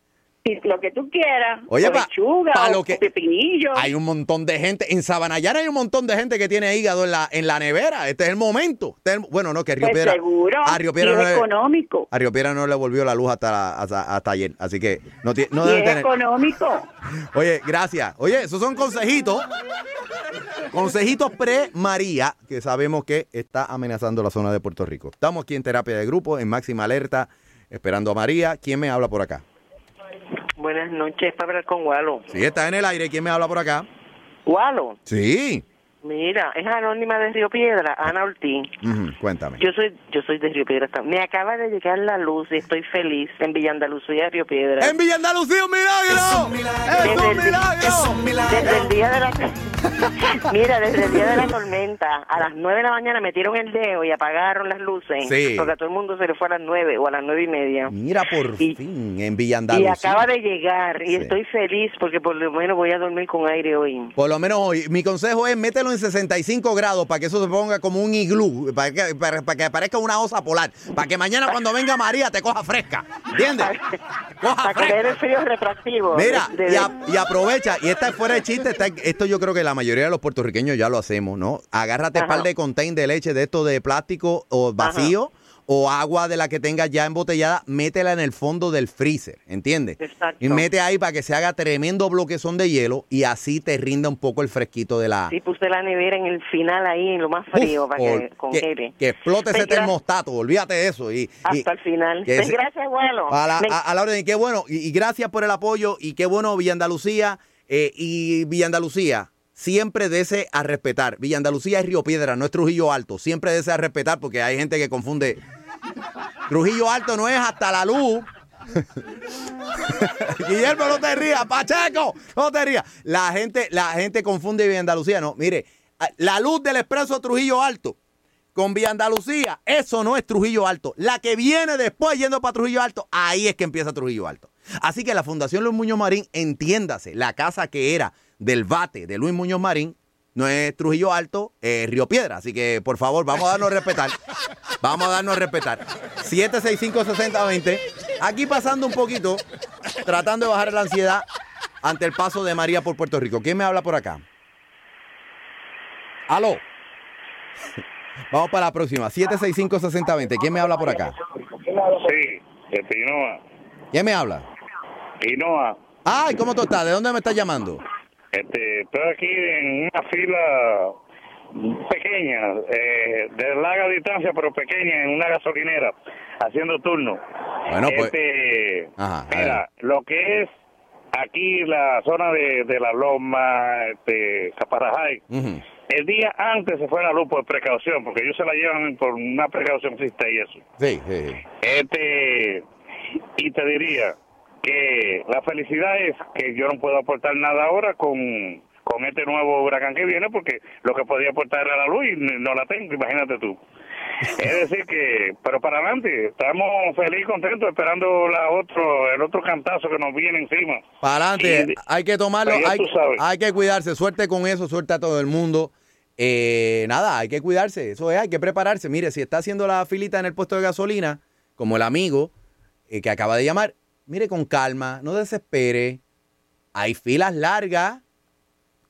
Lo que tú quieras,
Oye,
o
pa- lo que-
pepinillo.
Hay un montón de gente. En Sabanayana hay un montón de gente que tiene hígado en la, en la nevera. Este es el momento. Este es el- bueno, no, que Río
Pues
Piedra.
seguro,
A Río Piedra no
es
le-
económico.
A Río Piedra no le volvió la luz hasta, hasta, hasta ayer. Así que no, tiene- no
y
deben
es
tener.
económico.
Oye, gracias. Oye, esos son consejitos. Consejitos pre-María, que sabemos que está amenazando la zona de Puerto Rico. Estamos aquí en terapia de grupo, en máxima alerta, esperando a María. ¿Quién me habla por acá?
Buenas noches, para hablar con Walo.
Sí, está en el aire. ¿Quién me habla por acá?
Walo,
Sí.
Mira, es anónima de Río Piedra, Ana Ortiz.
Ujú, Cuéntame.
Yo soy yo soy de Río Piedra. Me acaba de llegar la luz y estoy feliz en Villa Andalucía, Río Piedra.
¡En Villa Andalucía un milagro! ¡Es
Desde
un
el di-
milagro!
Desde el día de la Mira, desde el día de la tormenta, a las nueve de la mañana metieron el dedo y apagaron las luces.
Sí.
Porque a todo el mundo se le fue a las nueve o a las nueve y media.
Mira, por fin, en Villa
Y
Andalucía.
acaba de llegar y estoy feliz porque por lo menos voy a dormir con aire hoy.
Por lo menos hoy, mi consejo es mételo en 65 grados para que eso se ponga como un iglú, para que, para, para que parezca una osa polar, para que mañana cuando venga María te coja fresca, ¿entiendes?
Para que el frío retractivo.
Mira,
De- de-
y, a- y aprovecha, y esta es fuera de chiste, está- esto yo creo que la mayoría de los puertorriqueños ya lo hacemos, ¿no? Agárrate un par de contain de leche de esto de plástico o vacío. O agua de la que tengas ya embotellada, métela en el fondo del freezer, ¿entiendes?
Exacto.
Y mete ahí para que se haga tremendo bloquezón de hielo y así te rinda un poco el fresquito de la,
Sí, puse la nevera en el final ahí, en lo más frío, para que
Ol- que,
congele.
que explote ese
Pues, gra-
termostato, olvídate de eso. Y, y-
Hasta el final. Pues,
ese-
gracias, abuelo.
a la, a- a la orden, y qué bueno, y, y gracias por el apoyo, y qué bueno Villa Andalucía, eh, y Villa Andalucía, siempre dese a respetar. Villa Andalucía es Río Piedra, no es Trujillo Alto, siempre dese a respetar porque hay gente que confunde. Trujillo Alto no es hasta la luz. Guillermo, no te rías, Pacheco, no te rías. La gente, la gente confunde Villa Andalucía, no. Mire, la luz del expreso Trujillo Alto con Villa Andalucía, eso no es Trujillo Alto. La que viene después yendo para Trujillo Alto, ahí es que empieza Trujillo Alto. Así que la Fundación Luis Muñoz Marín, entiéndase, la casa que era del bate de Luis Muñoz Marín, no es Trujillo Alto, es Río Piedra. Así que, por favor, vamos a darnos a respetar. Vamos a darnos a respetar. 765-6020. Aquí pasando un poquito, tratando de bajar la ansiedad ante el paso de María por Puerto Rico. ¿Quién me habla por acá? Aló. Vamos para la próxima. 765-6020. ¿Quién me habla por acá?
Sí, de Pinoa.
¿Quién me habla?
Pinoa.
Ay, ¿cómo tú estás? ¿De dónde me estás llamando?
Este, estoy aquí en una fila pequeña, eh, de larga distancia, pero pequeña, en una gasolinera, haciendo turno.
Bueno, pues-
Este,
Ajá,
mira, lo que es aquí la zona de, de la Loma, este, Caparajay, el día antes se fue la luz por precaución, porque ellos se la llevan por una precaución existe y eso.
Sí, sí, sí.
Este, y te diría que la felicidad es que yo no puedo aportar nada ahora con, con este nuevo huracán que viene, porque lo que podía aportar era la luz y no la tengo, imagínate tú. Es decir que, pero para adelante, estamos felices, contentos, esperando la otro, el otro cantazo que nos viene encima.
Para adelante,
Y-
hay que tomarlo,
Pues
hay que cuidarse, suerte con eso, suerte a todo el mundo. Eh, nada, hay que cuidarse, eso es, hay que prepararse. Mire, si está haciendo la filita en el puesto de gasolina, como el amigo eh, que acaba de llamar, mire con calma, no desespere. Hay filas largas.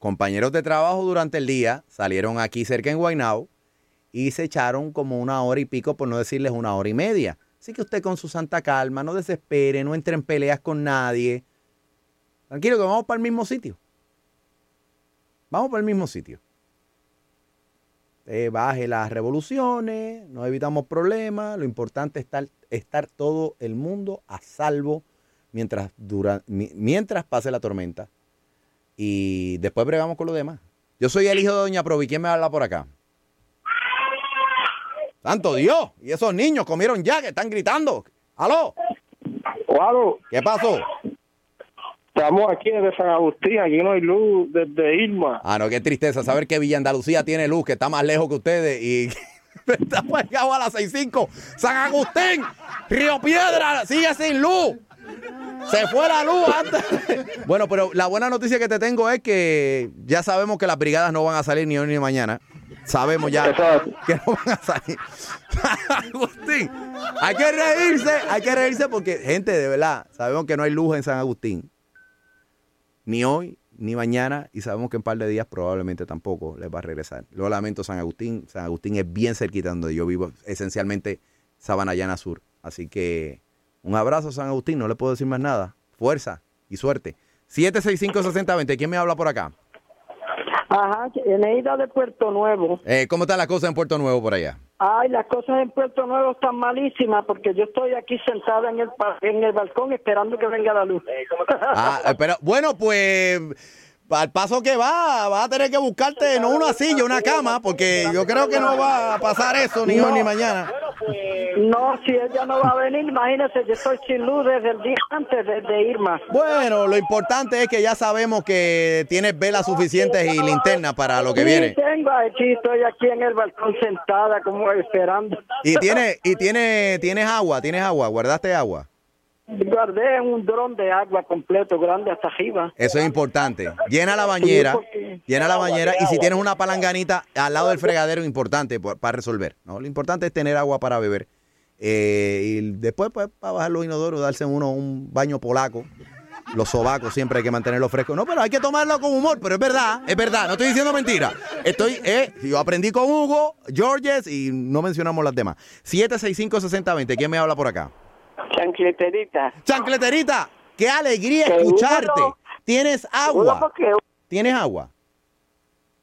Compañeros de trabajo durante el día salieron aquí cerca en Guaynao y se echaron como una hora y pico, por no decirles una hora y media. Así que usted con su santa calma, no desespere, no entre en peleas con nadie. Tranquilo, que vamos para el mismo sitio. Vamos para el mismo sitio. Eh, baje las revoluciones, nos evitamos problemas. Lo importante es estar todo el mundo a salvo mientras, dura, mi- mientras pase la tormenta y después bregamos con lo demás. Yo soy el hijo de Doña Provi. ¿Quién me habla por acá? ¡Santo Dios! Y esos niños comieron ya que están gritando. ¡Aló!
Aló.
¿Qué pasó?
Estamos aquí desde San Agustín, aquí no hay luz desde Irma.
Ah, no, qué tristeza saber que Villa Andalucía tiene luz, que está más lejos que ustedes y estamos llegados a las 6.5. San Agustín, Río Piedra, sigue sin luz. Se fue la luz antes. Bueno, pero la buena noticia que te tengo es que ya sabemos que las brigadas no van a salir ni hoy ni mañana. Sabemos ya que no van a salir. Agustín, hay que reírse, hay que reírse porque, gente, de verdad, sabemos que no hay luz en San Agustín ni hoy ni mañana y sabemos que en un par de días probablemente tampoco les va a regresar. Lo lamento San Agustín, San Agustín es bien cerquita donde yo vivo, esencialmente Sabanayana Sur. Así que un abrazo San Agustín, no le puedo decir más nada. Fuerza y suerte. 765-6020, ¿quién me habla por acá?
Ajá, Eneida de Puerto Nuevo.
Eh, ¿Cómo está la cosa en Puerto Nuevo por allá?
Ay, las cosas en Puerto Nuevo están malísimas porque yo estoy aquí sentada en el, en el balcón esperando que venga la luz.
Ah, eh, pero bueno, pues al paso que va, vas a tener que buscarte no una silla, una cama, porque yo creo que no va a pasar eso ni hoy ni mañana.
No, si ella no va a venir, imagínese, yo estoy sin luz desde el día antes de, de Irma.
Bueno, lo importante es que ya sabemos que tienes velas suficientes y linterna para lo que
Sí,
viene.
tengo aquí, estoy aquí en el balcón sentada como esperando.
Y tiene, y tiene, tienes agua, tienes agua, guardaste agua.
Guardé un dron de agua completo, grande hasta arriba.
Eso es importante. Llena la bañera,
Sí,
llena la bañera y si tienes una palanganita al lado del fregadero, importante por- para resolver. ¿no? Lo importante es tener agua para beber. Eh, y después, pues, para bajar los inodoros, darse uno un baño polaco. Los sobacos siempre hay que mantenerlos frescos. No, pero hay que tomarlo con humor, pero es verdad, es verdad, no estoy diciendo mentira. Estoy, eh, yo aprendí con Hugo, Georges y no mencionamos las demás. 765-6020, ¿quién me habla por acá?
Chancleterita.
Chancleterita, qué alegría
Seguro
escucharte. ¿Tienes agua? ¿Tienes agua?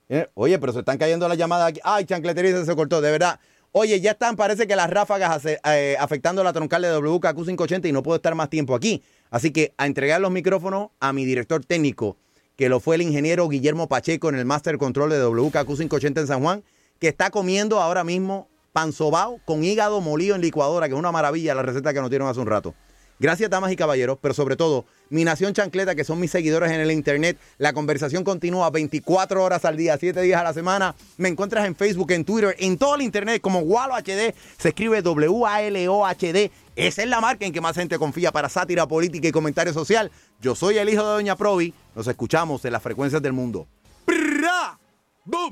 Eh, Oye, pero se están cayendo las llamadas aquí. Ay, chancleterita se cortó, de verdad. Oye, ya están, parece que las ráfagas hace- eh, afectando la troncal de WKQ 580 y no puedo estar más tiempo aquí. Así que a entregar los micrófonos a mi director técnico, que lo fue el ingeniero Guillermo Pacheco en el Master Control de WKQ 580 en San Juan, que está comiendo ahora mismo con hígado molido en licuadora, que es una maravilla la receta que nos dieron hace un rato. Gracias, damas y caballeros, pero sobre todo, mi nación chancleta, que son mis seguidores en el internet. La conversación continúa 24 horas al día, 7 días a la semana. Me encuentras en Facebook, en Twitter, en todo el internet como Walo HD. Se escribe W-A-L-O-H-D. Esa es la marca en que más gente confía para sátira política y comentario social. Yo soy el hijo de Doña Provi. Nos escuchamos en las frecuencias del mundo. ¡Bum!